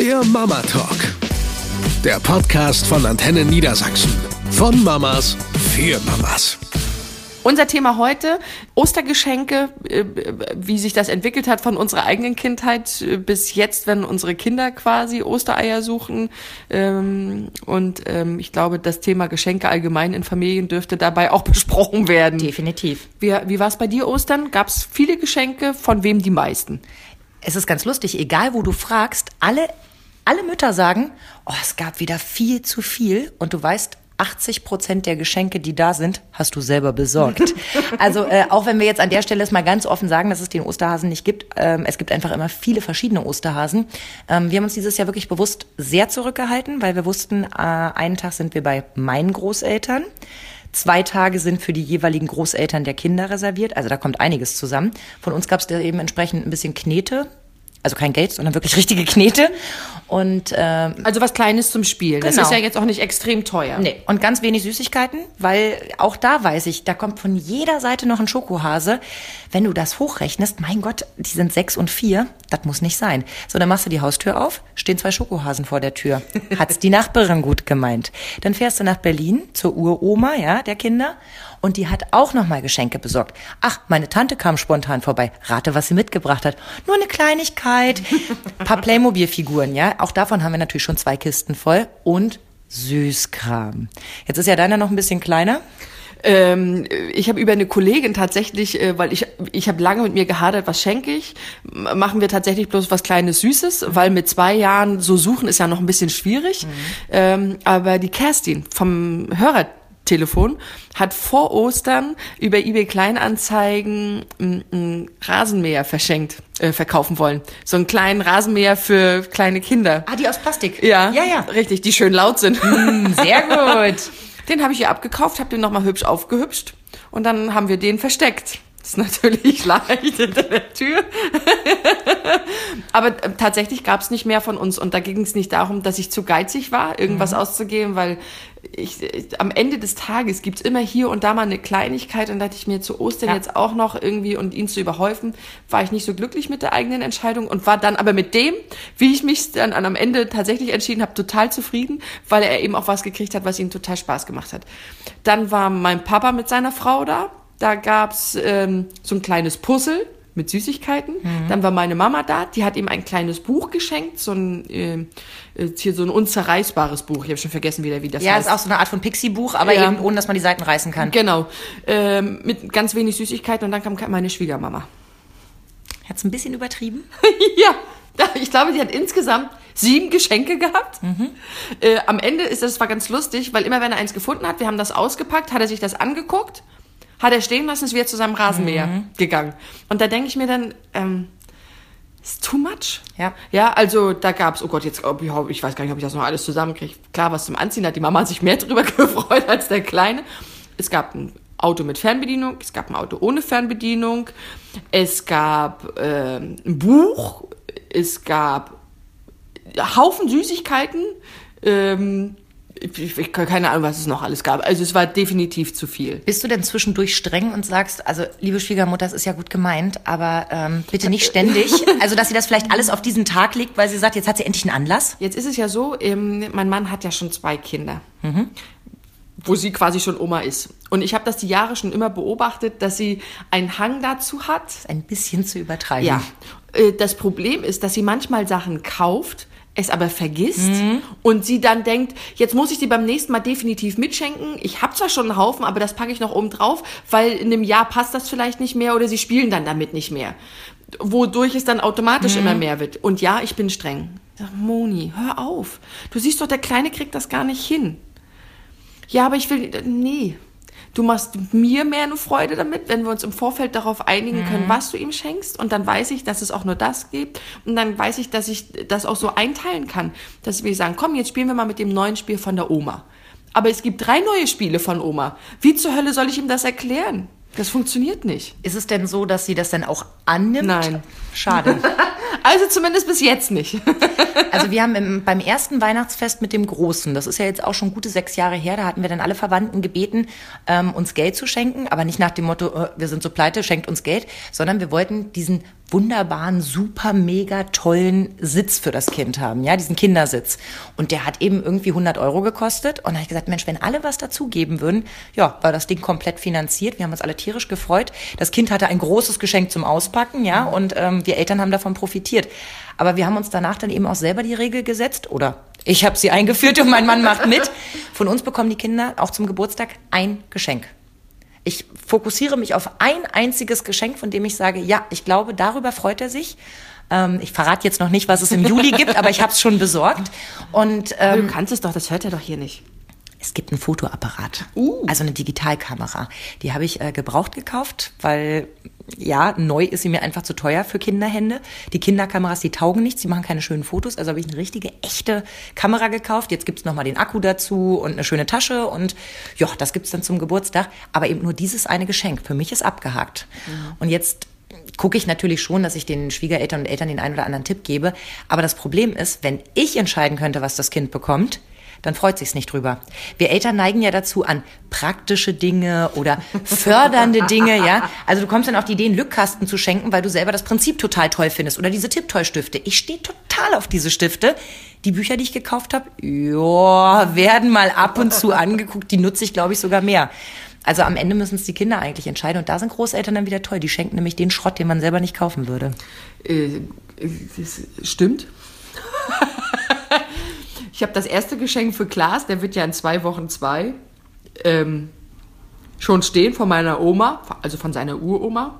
Der Mama Talk. Der Podcast von Antenne Niedersachsen. Von Mamas für Mamas. Unser Thema heute, Ostergeschenke, äh, wie sich das entwickelt hat von unserer eigenen Kindheit äh, bis jetzt, wenn unsere Kinder quasi Ostereier suchen. Ähm, und ähm, ich glaube, das Thema Geschenke allgemein in Familien dürfte dabei auch besprochen werden. Definitiv. Wie, wie war es bei dir Ostern? Gab es viele Geschenke? Von wem die meisten? Es ist ganz lustig, egal wo du fragst, alle, alle Mütter sagen, oh, es gab wieder viel zu viel und du weißt, 80 Prozent der Geschenke, die da sind, hast du selber besorgt. Also äh, auch wenn wir jetzt an der Stelle es mal ganz offen sagen, dass es den Osterhasen nicht gibt, ähm, es gibt einfach immer viele verschiedene Osterhasen. Ähm, wir haben uns dieses Jahr wirklich bewusst sehr zurückgehalten, weil wir wussten, äh, einen Tag sind wir bei meinen Großeltern. Zwei Tage sind für die jeweiligen Großeltern der Kinder reserviert. Also da kommt einiges zusammen. Von uns gab es da eben entsprechend ein bisschen Knete. Also kein Geld, sondern wirklich richtige Knete. Und ähm, Also was Kleines zum Spielen. Das Genau. ist ja jetzt auch nicht extrem teuer. Nee, und ganz wenig Süßigkeiten, weil auch da weiß ich, da kommt von jeder Seite noch ein Schokohase. Wenn du das hochrechnest, mein Gott, die sind sechs und vier, das muss nicht sein. So, dann machst du die Haustür auf, stehen zwei Schokohasen vor der Tür. Hat's die Nachbarin gut gemeint. Dann fährst du nach Berlin zur Uroma, ja, der Kinder. Und die hat auch nochmal Geschenke besorgt. Ach, meine Tante kam spontan vorbei. Rate, was sie mitgebracht hat. Nur eine Kleinigkeit. Ein paar Playmobil-Figuren, ja. Auch davon haben wir natürlich schon zwei Kisten voll. Und Süßkram. Jetzt ist ja deiner noch ein bisschen kleiner. Ähm, ich habe über eine Kollegin tatsächlich, äh, weil ich ich habe lange mit mir gehadert, was schenke ich, machen wir tatsächlich bloß was kleines Süßes, weil mit zwei Jahren so suchen ist ja noch ein bisschen schwierig. Ähm, aber die Kerstin vom Hörertelefon hat vor Ostern über eBay Kleinanzeigen ein, ein Rasenmäher verschenkt, äh, verkaufen wollen. So einen kleinen Rasenmäher für kleine Kinder. Ah, die aus Plastik. Ja, Ja, ja. richtig, die schön laut sind. Sehr gut. Den habe ich ihr abgekauft, habe den nochmal hübsch aufgehübscht und dann haben wir den versteckt. Das ist natürlich leicht hinter der Tür. Aber äh, tatsächlich gab es nicht mehr von uns und da ging es nicht darum, dass ich zu geizig war, irgendwas auszugeben, weil ich, ich, am Ende des Tages gibt's immer hier und da mal eine Kleinigkeit und da dachte ich mir zu Ostern Ja. jetzt auch noch irgendwie und ihn zu überhäufen, war ich nicht so glücklich mit der eigenen Entscheidung und war dann aber mit dem, wie ich mich dann am Ende tatsächlich entschieden habe, total zufrieden, weil er eben auch was gekriegt hat, was ihm total Spaß gemacht hat. Dann war mein Papa mit seiner Frau da, da gab's ähm, so ein kleines Puzzle mit Süßigkeiten. Dann war meine Mama da, die hat ihm ein kleines Buch geschenkt, so ein äh, äh, hier so ein unzerreißbares Buch. Ich habe schon vergessen wieder, wie das Ja, heißt. ist auch so eine Art von Pixie-Buch, aber Ja. eben ohne, dass man die Seiten reißen kann. Genau, ähm, mit ganz wenig Süßigkeiten und dann kam meine Schwiegermama. Hat's ein bisschen übertrieben? ja, ich glaube, sie hat insgesamt sieben Geschenke gehabt. Äh, am Ende ist das, das war ganz lustig, weil immer wenn er eins gefunden hat, wir haben das ausgepackt, hat er sich das angeguckt, hat er stehen lassen, ist wieder zu seinem Rasenmäher gegangen. Und da denke ich mir dann, ähm, ist too much? Ja. Ja, also da gab's, oh Gott, jetzt, ich, ich weiß gar nicht, ob ich das noch alles zusammenkriege. Klar, was zum Anziehen hat die Mama sich mehr drüber gefreut als der Kleine. Es gab ein Auto mit Fernbedienung, es gab ein Auto ohne Fernbedienung, es gab ähm, ein Buch, es gab Haufen Süßigkeiten. Ähm, ich, ich, keine Ahnung, was es noch alles gab. Also es war definitiv zu viel. Bist du denn zwischendurch streng und sagst, also liebe Schwiegermutter, das ist ja gut gemeint, aber ähm, bitte nicht ständig. Also dass sie das vielleicht alles auf diesen Tag legt, weil sie sagt, jetzt hat sie endlich einen Anlass. Jetzt ist es ja so, ähm, mein Mann hat ja schon zwei Kinder. Wo sie quasi schon Oma ist. Und ich habe das die Jahre schon immer beobachtet, dass sie einen Hang dazu hat. Ein bisschen zu übertreiben. Ja. Äh, Das Problem ist, dass sie manchmal Sachen kauft, es aber vergisst und sie dann denkt, jetzt muss ich die beim nächsten Mal definitiv mitschenken. Ich habe zwar schon einen Haufen, aber das packe ich noch oben drauf, weil in einem Jahr passt das vielleicht nicht mehr oder sie spielen dann damit nicht mehr. Wodurch es dann automatisch immer mehr wird. Und ja, ich bin streng. Ich sag, Moni, hör auf. Du siehst doch, der Kleine kriegt das gar nicht hin. Ja, aber ich will, nee. Du machst mir mehr eine Freude damit, wenn wir uns im Vorfeld darauf einigen können, was du ihm schenkst. Und dann weiß ich, dass es auch nur das gibt. Und dann weiß ich, dass ich das auch so einteilen kann. Dass wir sagen, komm, jetzt spielen wir mal mit dem neuen Spiel von der Oma. Aber es gibt drei neue Spiele von Oma. Wie zur Hölle soll ich ihm das erklären? Das funktioniert nicht. Ist es denn so, dass sie das dann auch annimmt? Nein. Schade. Also zumindest bis jetzt nicht. Also wir haben im, beim ersten Weihnachtsfest mit dem Großen, das ist ja jetzt auch schon gute sechs Jahre her, da hatten wir dann alle Verwandten gebeten, ähm, uns Geld zu schenken, aber nicht nach dem Motto, äh, wir sind so pleite, schenkt uns Geld, sondern wir wollten diesen wunderbaren, super, mega tollen Sitz für das Kind haben, ja, diesen Kindersitz. Und der hat eben irgendwie 100 Euro gekostet. Und dann habe ich gesagt, Mensch, wenn alle was dazugeben würden, ja, war das Ding komplett finanziert. Wir haben uns alle tierisch gefreut. Das Kind hatte ein großes Geschenk zum Auspacken, ja, und ähm, wir Eltern haben davon profitiert. Aber wir haben uns danach dann eben auch selber die Regel gesetzt oder ich habe sie eingeführt und mein Mann macht mit. Von uns bekommen die Kinder auch zum Geburtstag ein Geschenk. Ich fokussiere mich auf ein einziges Geschenk, von dem ich sage, ja, ich glaube, darüber freut er sich. Ähm, ich verrate jetzt noch nicht, was es im Juli gibt, aber ich habe es schon besorgt. Und ähm, du kannst es doch, das hört er doch hier nicht. Es gibt einen Fotoapparat, uh. also eine Digitalkamera. Die habe ich äh, gebraucht gekauft, weil ja, neu ist sie mir einfach zu teuer für Kinderhände. Die Kinderkameras, die taugen nichts, die machen keine schönen Fotos. Also habe ich eine richtige, echte Kamera gekauft. Jetzt gibt's noch mal den Akku dazu und eine schöne Tasche. Und ja, das gibt's dann zum Geburtstag. Aber eben nur dieses eine Geschenk. Für mich ist abgehakt. Mhm. Und jetzt gucke ich natürlich schon, dass ich den Schwiegereltern und Eltern den einen oder anderen Tipp gebe. Aber das Problem ist, wenn ich entscheiden könnte, was das Kind bekommt, dann freut sich's nicht drüber. Wir Eltern neigen ja dazu an praktische Dinge oder fördernde Dinge, ja. Also du kommst dann auf die Idee, einen Lückkasten zu schenken, weil du selber das Prinzip total toll findest oder diese Tipptoy-Stifte. Ich stehe total auf diese Stifte. Die Bücher, die ich gekauft habe, ja, werden mal ab und zu angeguckt. Die nutze ich, glaube ich, sogar mehr. Also am Ende müssen es die Kinder eigentlich entscheiden. Und da sind Großeltern dann wieder toll. Die schenken nämlich den Schrott, den man selber nicht kaufen würde. Äh, das stimmt. Ich habe das erste Geschenk für Klaas, der wird ja in zwei Wochen zwei, ähm, schon stehen von meiner Oma, also von seiner Uroma.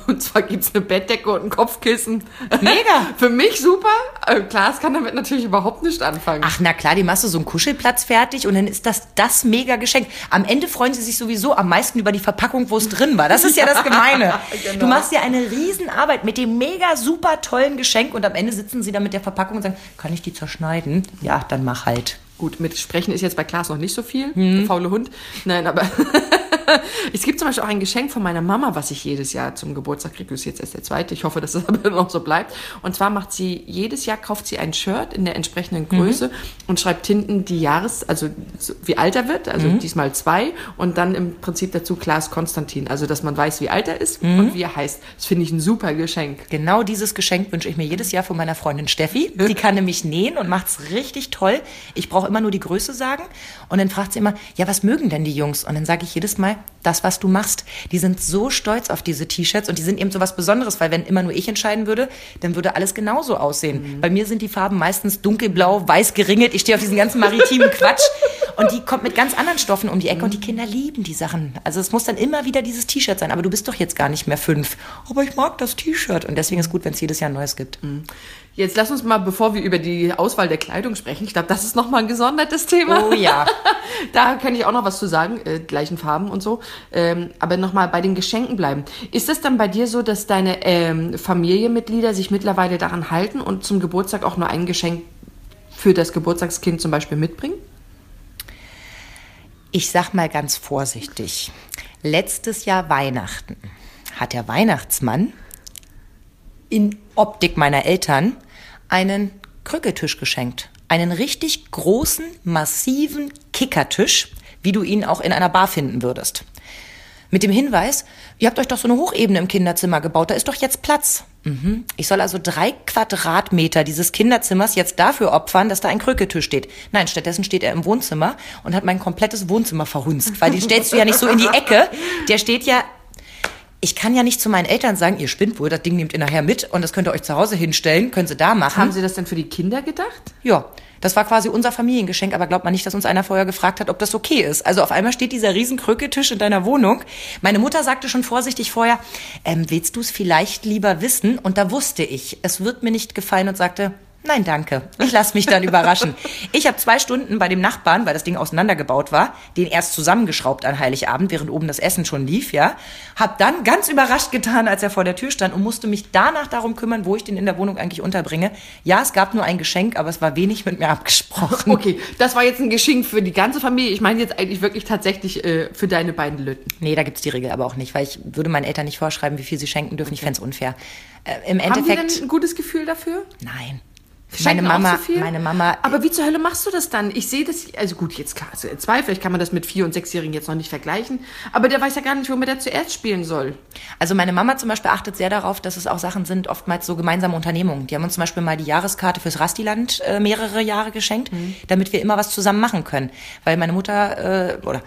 Und zwar gibt es eine Bettdecke und ein Kopfkissen. Mega! Für mich super. Äh, Klaas kann damit natürlich überhaupt nicht anfangen. Ach, na klar, die machst du so einen Kuschelplatz fertig und dann ist das das mega Geschenk. Am Ende freuen sie sich sowieso am meisten über die Verpackung, wo es drin war. Das ist ja das Gemeine. genau. Du machst ja eine Riesenarbeit mit dem mega super tollen Geschenk und am Ende sitzen sie da mit der Verpackung und sagen, kann ich die zerschneiden? Ja, dann mach halt. Gut, mit Sprechen ist jetzt bei Klaas noch nicht so viel. Hm. Faule Hund. Nein, aber es gibt zum Beispiel auch ein Geschenk von meiner Mama, was ich jedes Jahr zum Geburtstag kriege. Das ist jetzt erst der zweite. Ich hoffe, dass das aber noch so bleibt. Und zwar macht sie, jedes Jahr kauft sie ein Shirt in der entsprechenden Größe mhm. und schreibt hinten die Jahres-, also wie alt er wird, also mhm. diesmal zwei. Und dann im Prinzip dazu Klaas Konstantin. Also, dass man weiß, wie alt er ist mhm. und wie er heißt. Das finde ich ein super Geschenk. Genau dieses Geschenk wünsche ich mir jedes Jahr von meiner Freundin Steffi. Die kann nämlich nähen und macht es richtig toll. Ich brauche auch immer nur die Größe sagen. Und dann fragt sie immer, ja, was mögen denn die Jungs? Und dann sage ich jedes Mal, das, was du machst. Die sind so stolz auf diese T-Shirts und die sind eben so was Besonderes, weil wenn immer nur ich entscheiden würde, dann würde alles genauso aussehen. Mhm. Bei mir sind die Farben meistens dunkelblau, weiß geringelt. Ich stehe auf diesen ganzen maritimen Quatsch. Und die kommt mit ganz anderen Stoffen um die Ecke mhm. und die Kinder lieben die Sachen. Also es muss dann immer wieder dieses T-Shirt sein. Aber du bist doch jetzt gar nicht mehr fünf. Aber ich mag das T-Shirt. Und deswegen ist es gut, wenn es jedes Jahr ein neues gibt. Mhm. Jetzt lass uns mal, bevor wir über die Auswahl der Kleidung sprechen, ich glaube, das ist nochmal ein gesondertes Thema. Oh ja. da kann ich auch noch was zu sagen, äh, gleichen Farben und so. Ähm, aber nochmal bei den Geschenken bleiben. Ist es dann bei dir so, dass deine ähm, Familienmitglieder sich mittlerweile daran halten und zum Geburtstag auch nur ein Geschenk für das Geburtstagskind zum Beispiel mitbringen? Ich sag mal ganz vorsichtig. Letztes Jahr Weihnachten hat der Weihnachtsmann in Optik meiner Eltern einen Krücketisch geschenkt. Einen richtig großen, massiven Kickertisch, wie du ihn auch in einer Bar finden würdest. Mit dem Hinweis, ihr habt euch doch so eine Hochebene im Kinderzimmer gebaut, da ist doch jetzt Platz. Mhm. Ich soll also drei Quadratmeter dieses Kinderzimmers jetzt dafür opfern, dass da ein Krücketisch steht. Nein, stattdessen steht er im Wohnzimmer und hat mein komplettes Wohnzimmer verhunzt, weil den stellst du ja nicht so in die Ecke. Der steht ja ich kann ja nicht zu meinen Eltern sagen, ihr spinnt wohl, das Ding nehmt ihr nachher mit und das könnt ihr euch zu Hause hinstellen, können sie da machen. Haben Sie das denn für die Kinder gedacht? Ja. Das war quasi unser Familiengeschenk, aber glaubt man nicht, dass uns einer vorher gefragt hat, ob das okay ist. Also auf einmal steht dieser riesen Krücketisch in deiner Wohnung. Meine Mutter sagte schon vorsichtig vorher, ähm, willst du es vielleicht lieber wissen? Und da wusste ich, es wird mir nicht gefallen und sagte, Nein, danke. Ich lasse mich dann überraschen. Ich habe zwei Stunden bei dem Nachbarn, weil das Ding auseinandergebaut war, den erst zusammengeschraubt an Heiligabend, während oben das Essen schon lief, ja. Hab dann ganz überrascht getan, als er vor der Tür stand und musste mich danach darum kümmern, wo ich den in der Wohnung eigentlich unterbringe. Ja, es gab nur ein Geschenk, aber es war wenig mit mir abgesprochen. Okay, das war jetzt ein Geschenk für die ganze Familie. Ich meine jetzt eigentlich wirklich tatsächlich äh, für deine beiden Lütten. Nee, da gibt's die Regel aber auch nicht, weil ich würde meinen Eltern nicht vorschreiben, wie viel sie schenken dürfen. Okay. Ich fände unfair. Äh, Im Endeffekt. Haben Sie denn ein gutes Gefühl dafür? Nein. Meine Mama, so meine Mama, Aber wie zur Hölle machst du das dann? Ich sehe das, also gut, jetzt klar, also zwei, vielleicht kann man das mit vier- und sechsjährigen jetzt noch nicht vergleichen, aber der weiß ja gar nicht, womit er zuerst spielen soll. Also meine Mama zum Beispiel achtet sehr darauf, dass es auch Sachen sind, oftmals so gemeinsame Unternehmungen. Die haben uns zum Beispiel mal die Jahreskarte fürs Rastiland äh, mehrere Jahre geschenkt, damit wir immer was zusammen machen können. Weil meine Mutter äh, oder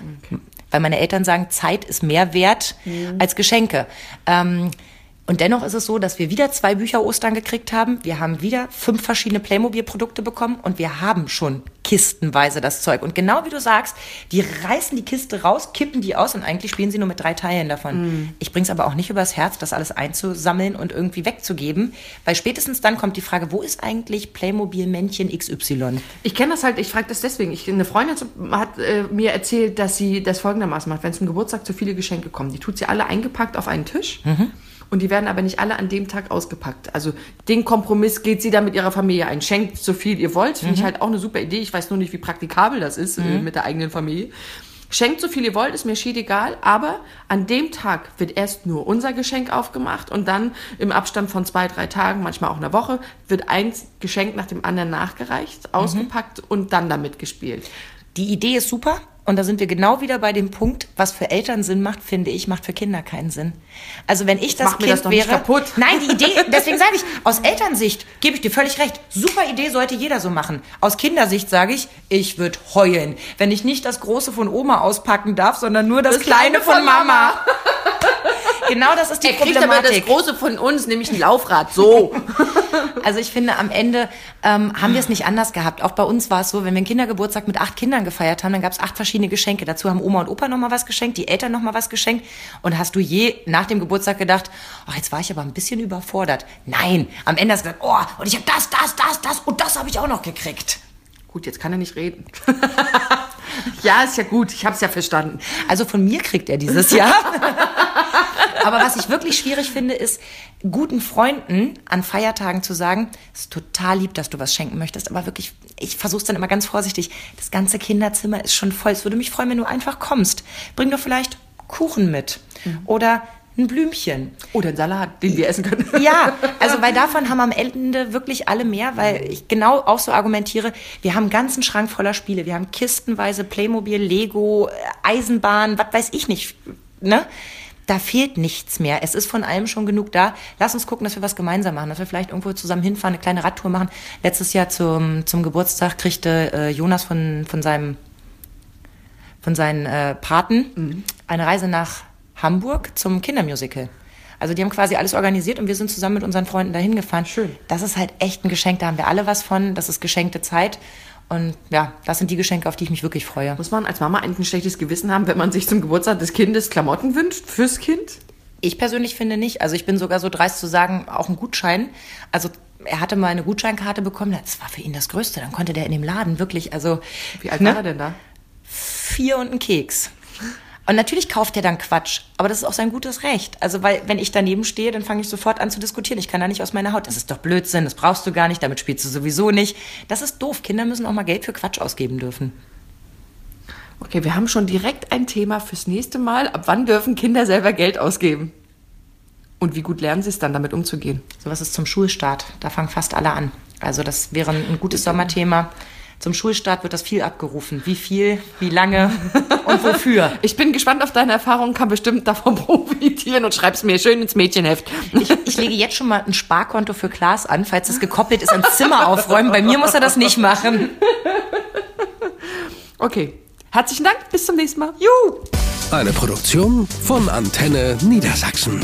weil meine Eltern sagen, Zeit ist mehr wert als Geschenke. Ähm, und dennoch ist es so, dass wir wieder zwei Bücher Ostern gekriegt haben. Wir haben wieder fünf verschiedene Playmobil-Produkte bekommen und wir haben schon kistenweise das Zeug. Und genau wie du sagst, die reißen die Kiste raus, kippen die aus und eigentlich spielen sie nur mit drei Teilen davon. Ich bring's aber auch nicht übers Herz, das alles einzusammeln und irgendwie wegzugeben, weil spätestens dann kommt die Frage, wo ist eigentlich Playmobil-Männchen XY? Ich kenne das halt, ich frage das deswegen. Ich, eine Freundin hat äh, mir erzählt, dass sie das folgendermaßen macht. Wenn zum Geburtstag zu viele Geschenke kommen, die tut sie alle eingepackt auf einen Tisch. Und die werden aber nicht alle an dem Tag ausgepackt. Also den Kompromiss geht sie da mit ihrer Familie ein. Schenkt so viel ihr wollt. Finde ich halt auch eine super Idee. Ich weiß nur nicht, wie praktikabel das ist äh, mit der eigenen Familie. Schenkt so viel ihr wollt, ist mir schied egal, aber an dem Tag wird erst nur unser Geschenk aufgemacht und dann im Abstand von zwei, drei Tagen, manchmal auch einer Woche, wird ein Geschenk nach dem anderen nachgereicht, ausgepackt und dann damit gespielt. Die Idee ist super. Und da sind wir genau wieder bei dem Punkt, was für Eltern Sinn macht, finde ich, macht für Kinder keinen Sinn. Also wenn ich das mach mir Kind das doch nicht wäre, kaputt. nein, die Idee, deswegen sage ich, aus Elternsicht gebe ich dir völlig recht. Super Idee sollte jeder so machen. Aus Kindersicht sage ich, ich würde heulen, wenn ich nicht das Große von Oma auspacken darf, sondern nur das, Das Kleine Kleine von von Mama. genau das ist die Er kriegt aber das Problematik. Große von uns, nämlich ein Laufrad. So. Also ich finde, am Ende ähm, haben wir es nicht anders gehabt. Auch bei uns war es so, wenn wir einen Kindergeburtstag mit acht Kindern gefeiert haben, dann gab es acht verschiedene Geschenke. Dazu haben Oma und Opa noch mal was geschenkt, die Eltern noch mal was geschenkt. Und hast du je nach dem Geburtstag gedacht, oh, jetzt war ich aber ein bisschen überfordert. Nein, am Ende hast du gesagt, oh, und ich habe das, das, das, das und das habe ich auch noch gekriegt. Gut, jetzt kann er nicht reden. ja, ist ja gut. Ich habe es ja verstanden. Also von mir kriegt er dieses Jahr. Aber was ich wirklich schwierig finde, ist, guten Freunden an Feiertagen zu sagen, es ist total lieb, dass du was schenken möchtest, aber wirklich, ich versuche es dann immer ganz vorsichtig. Das ganze Kinderzimmer ist schon voll. Es würde mich freuen, wenn du einfach kommst. Bring doch vielleicht Kuchen mit oder ein Blümchen. Oder ein Salat, den wir essen können. Ja, also weil davon haben am Ende wirklich alle mehr, weil ich genau auch so argumentiere, wir haben einen ganzen Schrank voller Spiele, wir haben kistenweise Playmobil, Lego, Eisenbahn, was weiß ich nicht, ne? Da fehlt nichts mehr. Es ist von allem schon genug da. Lass uns gucken, dass wir was gemeinsam machen, dass wir vielleicht irgendwo zusammen hinfahren, eine kleine Radtour machen. Letztes Jahr zum, zum Geburtstag kriegte äh, Jonas von, von seinem von seinen äh, Paten eine Reise nach Hamburg zum Kindermusical. Also die haben quasi alles organisiert und wir sind zusammen mit unseren Freunden dahin gefahren. Schön. Das ist halt echt ein Geschenk, da haben wir alle was von. Das ist geschenkte Zeit. Und ja, das sind die Geschenke, auf die ich mich wirklich freue. Muss man als Mama eigentlich ein schlechtes Gewissen haben, wenn man sich zum Geburtstag des Kindes Klamotten wünscht fürs Kind? Ich persönlich finde nicht. Also ich bin sogar so dreist zu sagen, auch ein Gutschein. Also er hatte mal eine Gutscheinkarte bekommen, das war für ihn das Größte. Dann konnte der in dem Laden wirklich, also Wie alt Ne? war er denn da? vier und ein Keks. Und natürlich kauft er dann Quatsch, aber das ist auch sein gutes Recht. Also, weil, wenn ich daneben stehe, dann fange ich sofort an zu diskutieren. Ich kann da nicht aus meiner Haut. Das ist doch Blödsinn, das brauchst du gar nicht, damit spielst du sowieso nicht. Das ist doof. Kinder müssen auch mal Geld für Quatsch ausgeben dürfen. Okay, wir haben schon direkt ein Thema fürs nächste Mal. Ab wann dürfen Kinder selber Geld ausgeben? Und wie gut lernen sie es dann, damit umzugehen? Sowas ist zum Schulstart. Da fangen fast alle an. Also, das wäre ein gutes Sommerthema. Zum Schulstart wird das viel abgerufen. Wie viel, wie lange und wofür? Ich bin gespannt auf deine Erfahrungen, kann bestimmt davon profitieren und schreib's mir schön ins Mädchenheft. Ich, ich lege jetzt schon mal ein Sparkonto für Klaas an, falls es gekoppelt ist ans Zimmer aufräumen. Bei mir muss er das nicht machen. Okay. Herzlichen Dank, bis zum nächsten Mal. Juhu! Eine Produktion von Antenne Niedersachsen.